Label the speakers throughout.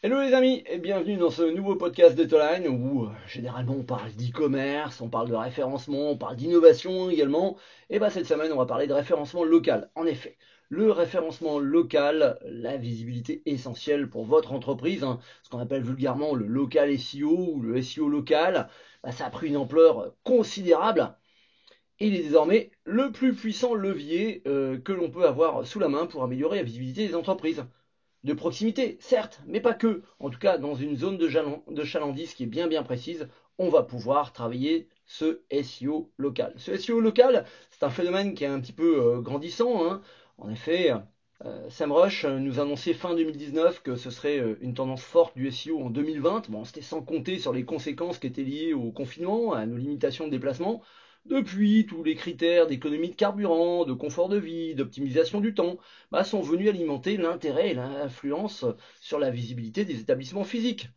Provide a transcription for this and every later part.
Speaker 1: Hello les amis et bienvenue dans ce nouveau podcast d'Etoline où euh, généralement on parle d'e-commerce, on parle de référencement, on parle d'innovation également. Et bah cette semaine on va parler de référencement local. En effet, le référencement local, la visibilité essentielle pour votre entreprise, hein, ce qu'on appelle vulgairement le local SEO ou le SEO local, bah, ça a pris une ampleur considérable. Et il est désormais le plus puissant levier euh, que l'on peut avoir sous la main pour améliorer la visibilité des entreprises de proximité, certes, mais pas que. En tout cas, dans une zone de, chalandise qui est bien bien précise, on va pouvoir travailler ce SEO local. Ce SEO local, c'est un phénomène qui est un petit peu euh, grandissant. Hein. En effet, euh, Sam Rush nous annonçait fin 2019 que ce serait euh, une tendance forte du SEO en 2020. Bon, c'était sans compter sur les conséquences qui étaient liées au confinement, à nos limitations de déplacement. Depuis, tous les critères d'économie de carburant, de confort de vie, d'optimisation du temps bah, sont venus alimenter l'intérêt et l'influence sur la visibilité des établissements physiques.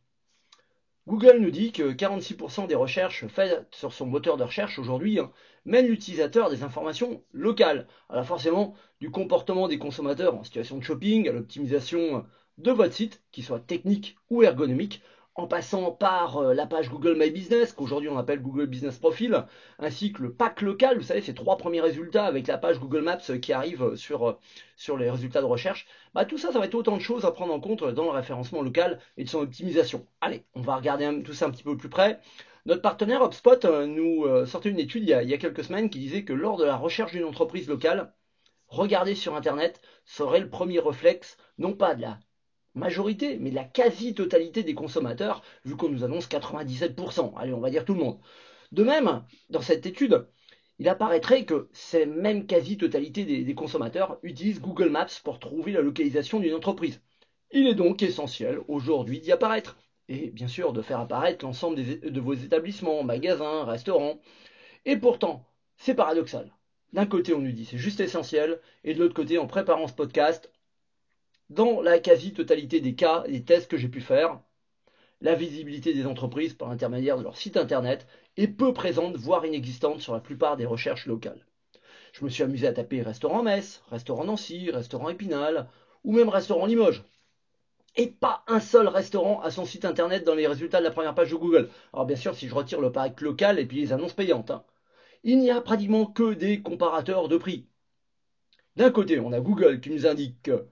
Speaker 1: Google nous dit que 46% des recherches faites sur son moteur de recherche aujourd'hui hein, mènent l'utilisateur des informations locales. Alors forcément, du comportement des consommateurs en situation de shopping à l'optimisation de votre site, qu'il soit technique ou ergonomique, en passant par euh, la page Google My Business, qu'aujourd'hui on appelle Google Business Profile, ainsi que le pack local, vous savez, ces trois premiers résultats avec la page Google Maps euh, qui arrive euh, sur, sur les résultats de recherche, bah, tout ça, ça va être autant de choses à prendre en compte dans le référencement local et de son optimisation. Allez, on va regarder tout ça un petit peu plus près. Notre partenaire HubSpot nous sortait une étude il y, a, il y a quelques semaines qui disait que lors de la recherche d'une entreprise locale, regarder sur Internet serait le premier réflexe, non pas de la majorité, mais la quasi-totalité des consommateurs, vu qu'on nous annonce 97%. Allez, on va dire tout le monde. De même, dans cette étude, il apparaîtrait que cette même quasi-totalité des, consommateurs utilisent Google Maps pour trouver la localisation d'une entreprise. Il est donc essentiel aujourd'hui d'y apparaître. Et bien sûr de faire apparaître l'ensemble de vos établissements, magasins, restaurants. Et pourtant, c'est paradoxal. D'un côté, on nous dit c'est juste essentiel, et de l'autre côté, en préparant ce podcast, dans la quasi-totalité des cas et des tests que j'ai pu faire, la visibilité des entreprises par l'intermédiaire de leur site internet est peu présente, voire inexistante sur la plupart des recherches locales. Je me suis amusé à taper restaurant Metz, restaurant Nancy, restaurant Épinal, ou même restaurant Limoges. Et pas un seul restaurant a son site internet dans les résultats de la première page de Google. Alors bien sûr, si je retire le pack local et puis les annonces payantes. Hein. Il n'y a pratiquement que des comparateurs de prix. D'un côté, on a Google qui nous indique que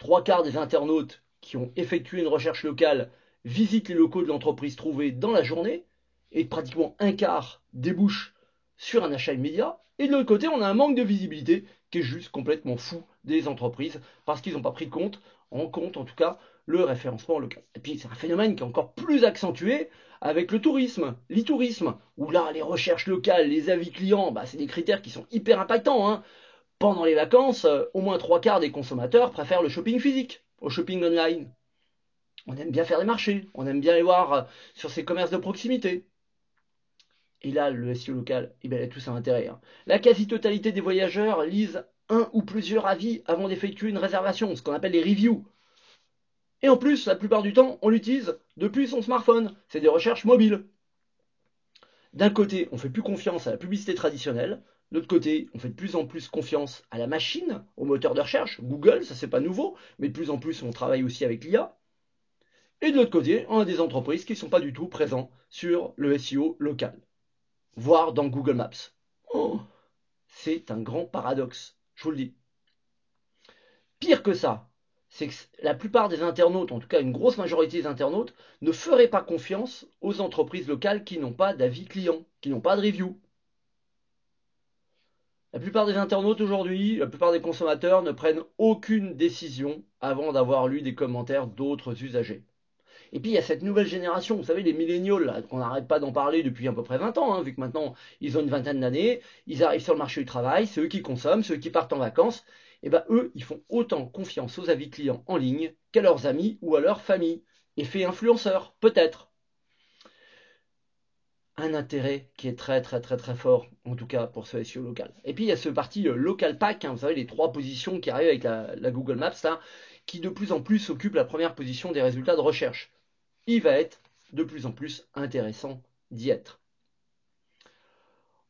Speaker 1: Trois quarts des internautes qui ont effectué une recherche locale visitent les locaux de l'entreprise trouvée dans la journée et pratiquement un quart débouche sur un achat immédiat. Et de l'autre côté, on a un manque de visibilité qui est juste complètement fou des entreprises parce qu'ils n'ont pas pris compte, en compte en tout cas, le référencement local. Et puis c'est un phénomène qui est encore plus accentué avec le tourisme, l'e-tourisme, où là les recherches locales, les avis clients, bah, c'est des critères qui sont hyper impactants. Hein pendant les vacances, euh, au moins trois quarts des consommateurs préfèrent le shopping physique au shopping online. On aime bien faire des marchés, on aime bien les voir euh, sur ces commerces de proximité. Et là, le SEO local, eh bien, tout ça intérêt. Hein. La quasi-totalité des voyageurs lisent un ou plusieurs avis avant d'effectuer une réservation, ce qu'on appelle les reviews. Et en plus, la plupart du temps, on l'utilise depuis son smartphone. C'est des recherches mobiles. D'un côté, on fait plus confiance à la publicité traditionnelle, de l'autre côté, on fait de plus en plus confiance à la machine, au moteur de recherche, Google, ça c'est pas nouveau, mais de plus en plus on travaille aussi avec l'IA. Et de l'autre côté, on a des entreprises qui ne sont pas du tout présentes sur le SEO local, voire dans Google Maps. Oh, c'est un grand paradoxe, je vous le dis. Pire que ça, c'est que la plupart des internautes, en tout cas une grosse majorité des internautes, ne feraient pas confiance aux entreprises locales qui n'ont pas d'avis client, qui n'ont pas de review. La plupart des internautes aujourd'hui, la plupart des consommateurs ne prennent aucune décision avant d'avoir lu des commentaires d'autres usagers. Et puis il y a cette nouvelle génération, vous savez, les milléniaux, qu'on n'arrête pas d'en parler depuis à peu près 20 ans, hein, vu que maintenant ils ont une vingtaine d'années, ils arrivent sur le marché du travail, c'est eux qui consomment, c'est eux qui partent en vacances, et bien eux, ils font autant confiance aux avis clients en ligne qu'à leurs amis ou à leur famille. Effet influenceur, peut-être un intérêt qui est très très très très fort, en tout cas pour ce SEO local. Et puis il y a ce parti euh, local pack, hein, vous savez, les trois positions qui arrivent avec la, Google Maps, là, qui de plus en plus occupe la première position des résultats de recherche. Il va être de plus en plus intéressant d'y être.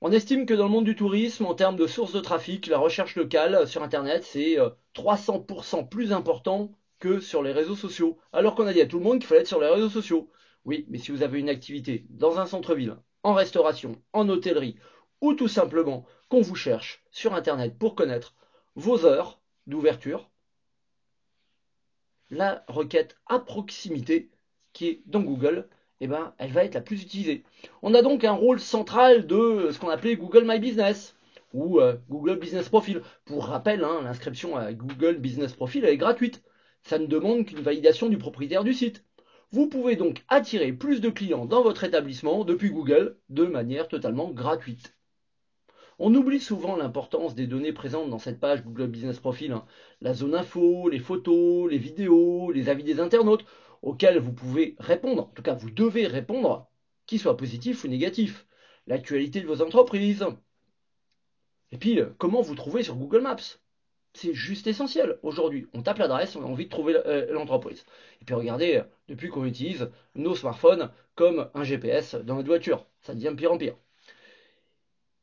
Speaker 1: On estime que dans le monde du tourisme, en termes de sources de trafic, la recherche locale sur Internet, c'est 300% euh, plus important que sur les réseaux sociaux. Alors qu'on a dit à tout le monde qu'il fallait être sur les réseaux sociaux. Oui, mais si vous avez une activité dans un centre-ville, en restauration, en hôtellerie, ou tout simplement qu'on vous cherche sur Internet pour connaître vos heures d'ouverture, la requête à proximité qui est dans Google, eh ben, elle va être la plus utilisée. On a donc un rôle central de ce qu'on appelait Google My Business ou euh, Google Business Profile. Pour rappel, hein, l'inscription à Google Business Profile est gratuite. Ça ne demande qu'une validation du propriétaire du site. Vous pouvez donc attirer plus de clients dans votre établissement depuis Google de manière totalement gratuite. On oublie souvent l'importance des données présentes dans cette page Google Business Profile. Hein. La zone info, les photos, les vidéos, les avis des internautes auxquels vous pouvez répondre, en tout cas vous devez répondre, qu'ils soient positifs ou négatifs. L'actualité de vos entreprises. Et puis, euh, comment vous trouvez sur Google Maps? C'est juste essentiel. Aujourd'hui, on tape l'adresse, on a envie de trouver euh, l'entreprise. Et puis regardez, euh, depuis qu'on utilise nos smartphones comme un GPS dans notre voiture, ça devient pire en pire.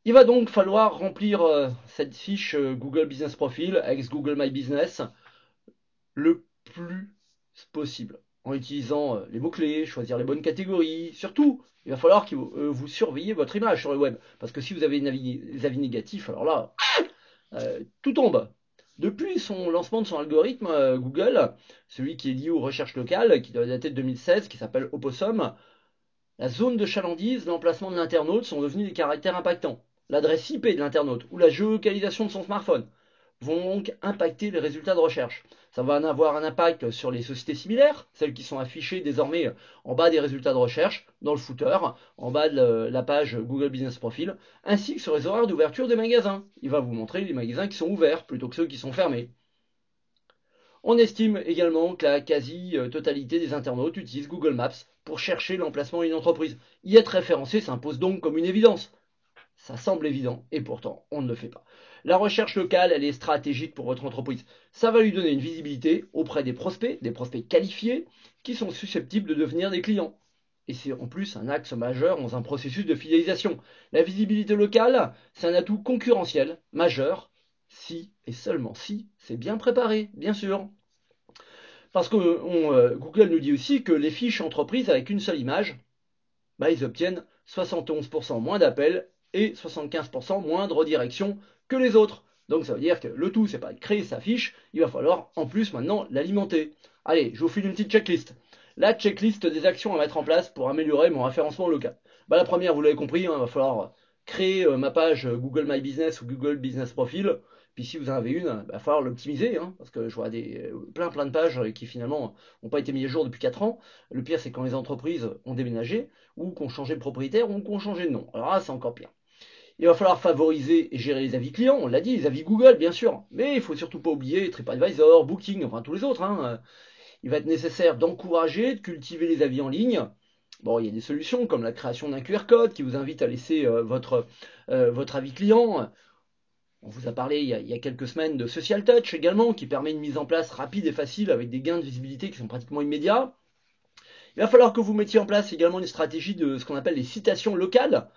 Speaker 1: Il va donc falloir remplir euh, cette fiche Google Business Profile avec Google My Business le plus possible en utilisant les mots-clés, choisir les bonnes catégories. Surtout, il va falloir que vous surveillez votre image sur le web. Parce que si vous avez des avis négatifs, alors là, tout tombe. Depuis son lancement de son algorithme, euh, Google, celui qui est lié aux recherches locales, qui doit dater de 2016, qui s'appelle Opossum, la zone de chalandise, l'emplacement de l'internaute sont devenus des caractères impactants. L'adresse IP de l'internaute ou la géolocalisation de son smartphone vont donc impacter les résultats de recherche. Ça va en avoir un impact sur les sociétés similaires, celles qui sont affichées désormais en bas des résultats de recherche, dans le footer, en bas de la page Google Business Profile, ainsi que sur les horaires d'ouverture des magasins. Il va vous montrer les magasins qui sont ouverts plutôt que ceux qui sont fermés. On estime également que la quasi-totalité des internautes utilisent Google Maps pour chercher l'emplacement d'une entreprise. Y être référencé s'impose donc comme une évidence. Ça semble évident, et pourtant, on ne le fait pas. La recherche locale, elle est stratégique pour votre entreprise. Ça va lui donner une visibilité auprès des prospects, des prospects qualifiés, qui sont susceptibles de devenir des clients. Et c'est en plus un axe majeur dans un processus de fidélisation. La visibilité locale, c'est un atout concurrentiel majeur, si et seulement si c'est bien préparé, bien sûr. Parce que euh, Google nous dit aussi que les fiches entreprises avec une seule image, bah, ils obtiennent 71% moins d'appels et 75% moins de redirection que les autres. Donc ça veut dire que le tout, c'est pas de créer sa fiche, il va falloir en plus maintenant l'alimenter. Allez, je vous file une petite checklist. La checklist des actions à mettre en place pour améliorer mon référencement local. Bah, la première, vous l'avez compris, hein, il va falloir créer euh, ma page Google My Business ou Google Business Profile. Puis si vous en avez une, il va falloir l'optimiser, hein, parce que je vois des, euh, plein plein de pages qui finalement n'ont pas été mises à jour depuis 4 ans. Le pire, c'est quand les entreprises ont déménagé, ou qu'on changé de propriétaire, ou qu'on changé de nom. Alors là, c'est encore pire. Il va falloir favoriser et gérer les avis clients, on l'a dit, les avis Google, bien sûr. Mais il faut surtout pas oublier TripAdvisor, Booking, enfin tous les autres. Hein. Il va être nécessaire d'encourager, de cultiver les avis en ligne. Bon, il y a des solutions comme la création d'un QR code qui vous invite à laisser euh, votre, euh, votre avis client. On vous a parlé il y a, quelques semaines de Social Touch également, qui permet une mise en place rapide et facile avec des gains de visibilité qui sont pratiquement immédiats. Il va falloir que vous mettiez en place également une stratégie de ce qu'on appelle les citations locales.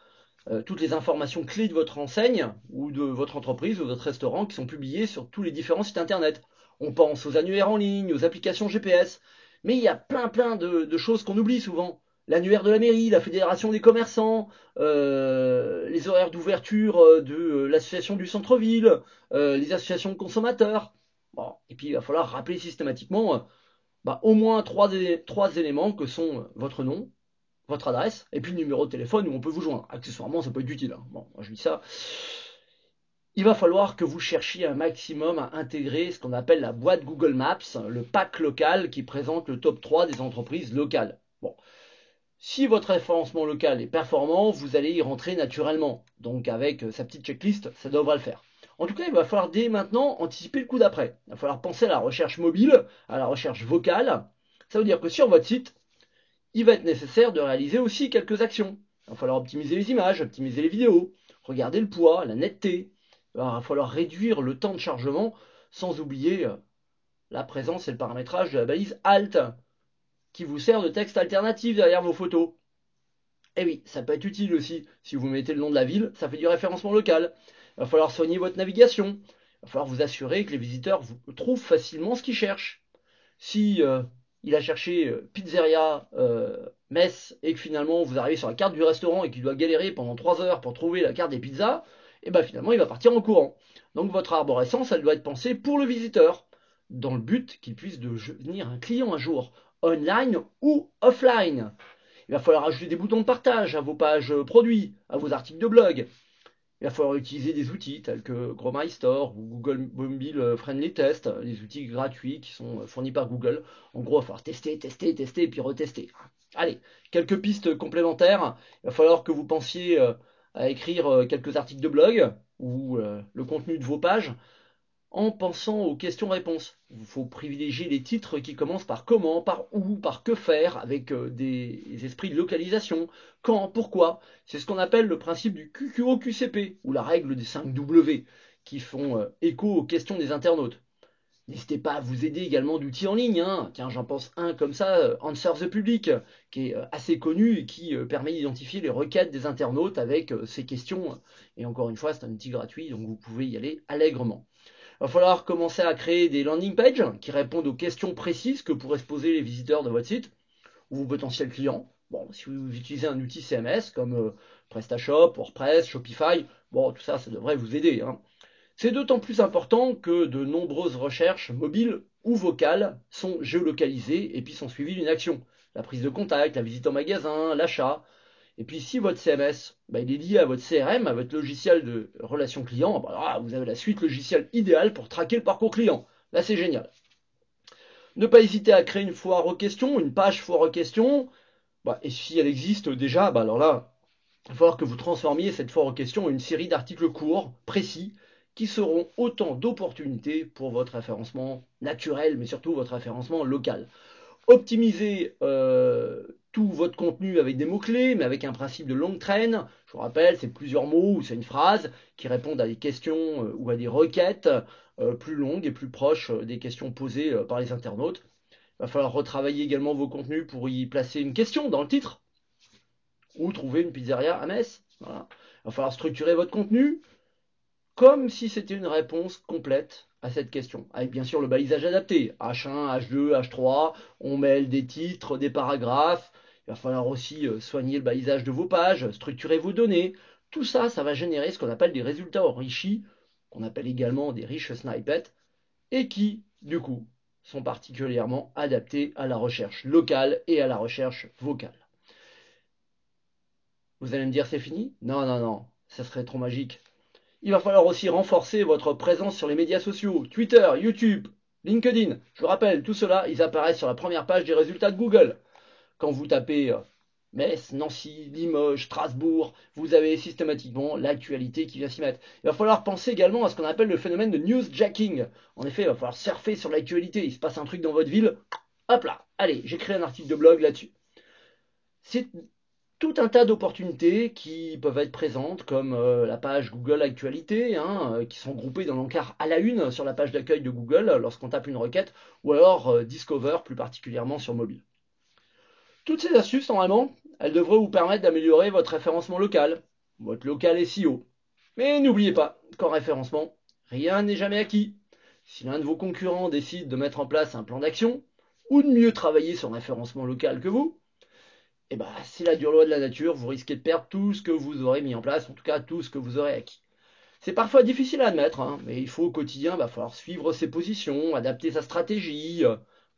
Speaker 1: Euh, toutes les informations clés de votre enseigne ou de votre entreprise ou de votre restaurant qui sont publiées sur tous les différents sites internet. On pense aux annuaires en ligne, aux applications GPS, mais il y a plein plein de, choses qu'on oublie souvent. L'annuaire de la mairie, la fédération des commerçants, euh, les horaires d'ouverture euh, de l'association du centre-ville, les associations de consommateurs. Bon, et puis il va falloir rappeler systématiquement bah, au moins trois, trois éléments que sont votre nom, votre adresse, et puis le numéro de téléphone où on peut vous joindre. Accessoirement, ça peut être utile. Hein. Bon, je dis ça. Il va falloir que vous cherchiez un maximum à intégrer ce qu'on appelle la boîte Google Maps, le pack local qui présente le top 3 des entreprises locales. Si votre référencement local est performant, vous allez y rentrer naturellement. Donc avec sa petite checklist, ça devrait le faire. En tout cas, il va falloir dès maintenant anticiper le coup d'après. Il va falloir penser à la recherche mobile, à la recherche vocale. Ça veut dire que sur votre site, il va être nécessaire de réaliser aussi quelques actions. Il va falloir optimiser les images, optimiser les vidéos, regarder le poids, la netteté. Il va falloir réduire le temps de chargement sans oublier euh, la présence et le paramétrage de la balise Alt qui vous sert de texte alternatif derrière vos photos. Eh oui, ça peut être utile aussi. Si vous mettez le nom de la ville, ça fait du référencement local. Il va falloir soigner votre navigation. Il va falloir vous assurer que les visiteurs trouvent facilement ce qu'ils cherchent. Si euh, il a cherché euh, pizzeria euh, Metz et que finalement vous arrivez sur la carte du restaurant et qu'il doit galérer pendant 3 heures pour trouver la carte des pizzas, et eh ben finalement il va partir en courant. Donc votre arborescence, elle doit être pensée pour le visiteur, dans le but qu'il puisse devenir un client un jour, online ou offline. Il va falloir ajouter des boutons de partage à vos pages produits, à vos articles de blog. Il va falloir utiliser des outils tels que Chrome Store ou Google Mobile Friendly Test, les outils gratuits qui sont fournis par Google. En gros, il va falloir tester, tester, tester et puis retester. Allez, quelques pistes complémentaires. Il va falloir que vous pensiez euh, à écrire euh, quelques articles de blog ou euh, le contenu de vos pages en pensant aux questions-réponses. Il faut privilégier les titres qui commencent par comment, par où, par que faire, avec euh, des esprits de localisation, quand, pourquoi. C'est ce qu'on appelle le principe du QQO-QCP, ou la règle des 5 W, qui font euh, écho aux questions des internautes. N'hésitez pas à vous aider également d'outils en ligne. Hein. Tiens, j'en pense un comme ça, euh, Answer the Public, qui est assez connu et qui permet d'identifier les requêtes des internautes avec ces questions. Et encore une fois, c'est un outil gratuit, donc vous pouvez y aller allègrement. Va falloir commencer à créer des landing pages qui répondent aux questions précises que pourraient se poser les visiteurs de votre site ou vos potentiels clients. Bon, si vous utilisez un outil CMS comme euh, PrestaShop, WordPress, Shopify, bon, tout ça, ça devrait vous aider. Hein. C'est d'autant plus important que de nombreuses recherches mobiles ou vocales sont géolocalisées et puis sont suivies d'une action. La prise de contact, la visite en magasin, l'achat, et puis si votre CMS, bah, il est lié à votre CRM, à votre logiciel de relation client, bah, vous avez la suite logicielle idéale pour traquer le parcours client. Là, c'est génial. Ne pas hésiter à créer une foire aux questions, une page foire aux questions. Bah, et si elle existe déjà, alors là, il va falloir que vous transformiez cette foire aux questions en une série d'articles courts, précis, qui seront autant d'opportunités pour votre référencement naturel, mais surtout votre référencement local. Optimisez euh, tout votre contenu avec des mots-clés, mais avec un principe de longue traîne. Je vous rappelle, c'est plusieurs mots ou c'est une phrase qui répondent à des questions euh, ou à des requêtes euh, plus longues et plus proches des questions posées par les internautes. Il va falloir retravailler également vos contenus pour y placer une question dans le titre ou trouver une pizzeria à Metz. Il va falloir structurer votre contenu comme si c'était une réponse complète à cette question, avec bien sûr le balisage adapté, H1, H2, H3, on mêle des titres, des paragraphes, il va falloir aussi euh, soigner le balisage de vos pages, structurer vos données, tout ça, ça va générer ce qu'on appelle des résultats enrichis, qu'on appelle également des riches snippets, et qui, du coup, sont particulièrement adaptés à la recherche locale et à la recherche vocale. Vous allez me dire c'est fini? Non, non, non, ça serait trop magique. Il va falloir aussi renforcer votre présence sur les médias sociaux, Twitter, YouTube, LinkedIn. Je vous rappelle, tout cela, ils apparaissent sur la première page des résultats de Google. Quand vous tapez euh, Metz, Nancy, Limoges, Strasbourg, vous avez systématiquement l'actualité qui vient s'y mettre. Il va falloir penser également à ce qu'on appelle le phénomène de newsjacking. En effet, il va falloir surfer sur l'actualité. Il se passe un truc dans votre ville. Hop là, allez, j'écris un article de blog là-dessus. Tout un tas d'opportunités qui peuvent être présentes, comme euh, la page Google Actualité, hein, euh, qui sont groupées dans l'encart à la une sur la page d'accueil de Google lorsqu'on tape une requête, ou alors euh, Discover plus particulièrement sur mobile. Toutes ces astuces, normalement, elles devraient vous permettre d'améliorer votre référencement local, votre local SEO. Mais n'oubliez pas qu'en référencement, rien n'est jamais acquis. Si l'un de vos concurrents décide de mettre en place un plan d'action, ou de mieux travailler son référencement local que vous, eh bah, ben, c'est la dure loi de la nature, vous risquez de perdre tout ce que vous aurez mis en place, en tout cas tout ce que vous aurez acquis. C'est parfois difficile à admettre, hein, mais il faut au quotidien va falloir suivre ses positions, adapter sa stratégie.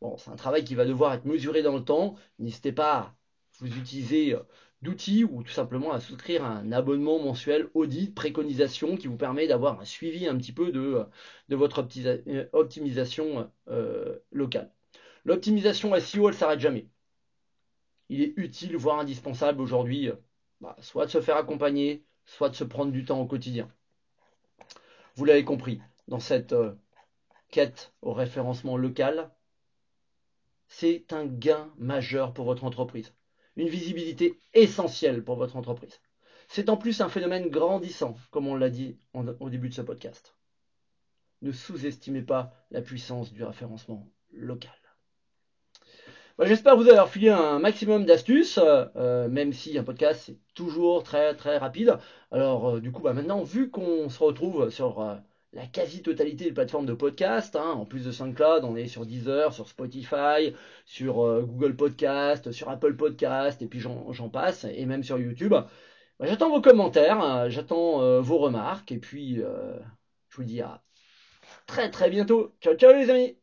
Speaker 1: Bon, c'est un travail qui va devoir être mesuré dans le temps. N'hésitez pas à vous utiliser euh, d'outils ou tout simplement à souscrire un abonnement mensuel audit, préconisation qui vous permet d'avoir un suivi un petit peu de, euh, votre euh, optimisation locale. L'optimisation SEO, elle s'arrête jamais il est utile, voire indispensable aujourd'hui, euh, bah, soit de se faire accompagner, soit de se prendre du temps au quotidien. Vous l'avez compris, dans cette euh, quête au référencement local, c'est un gain majeur pour votre entreprise, une visibilité essentielle pour votre entreprise. C'est en plus un phénomène grandissant, comme on l'a dit au début de ce podcast. Ne sous-estimez pas la puissance du référencement local. Bah, j'espère vous avoir filé un maximum d'astuces, euh, même si un podcast c'est toujours très très rapide. Alors euh, du coup, bah, maintenant, vu qu'on se retrouve sur euh, la quasi-totalité des plateformes de podcast. Hein. En plus de SoundCloud, on est sur Deezer, sur Spotify, sur Google Podcast, sur Apple Podcast, et puis j'en passe, et même sur YouTube. Bah, j'attends vos commentaires, j'attends vos remarques, et puis je vous dis à très très bientôt. Ciao ciao les amis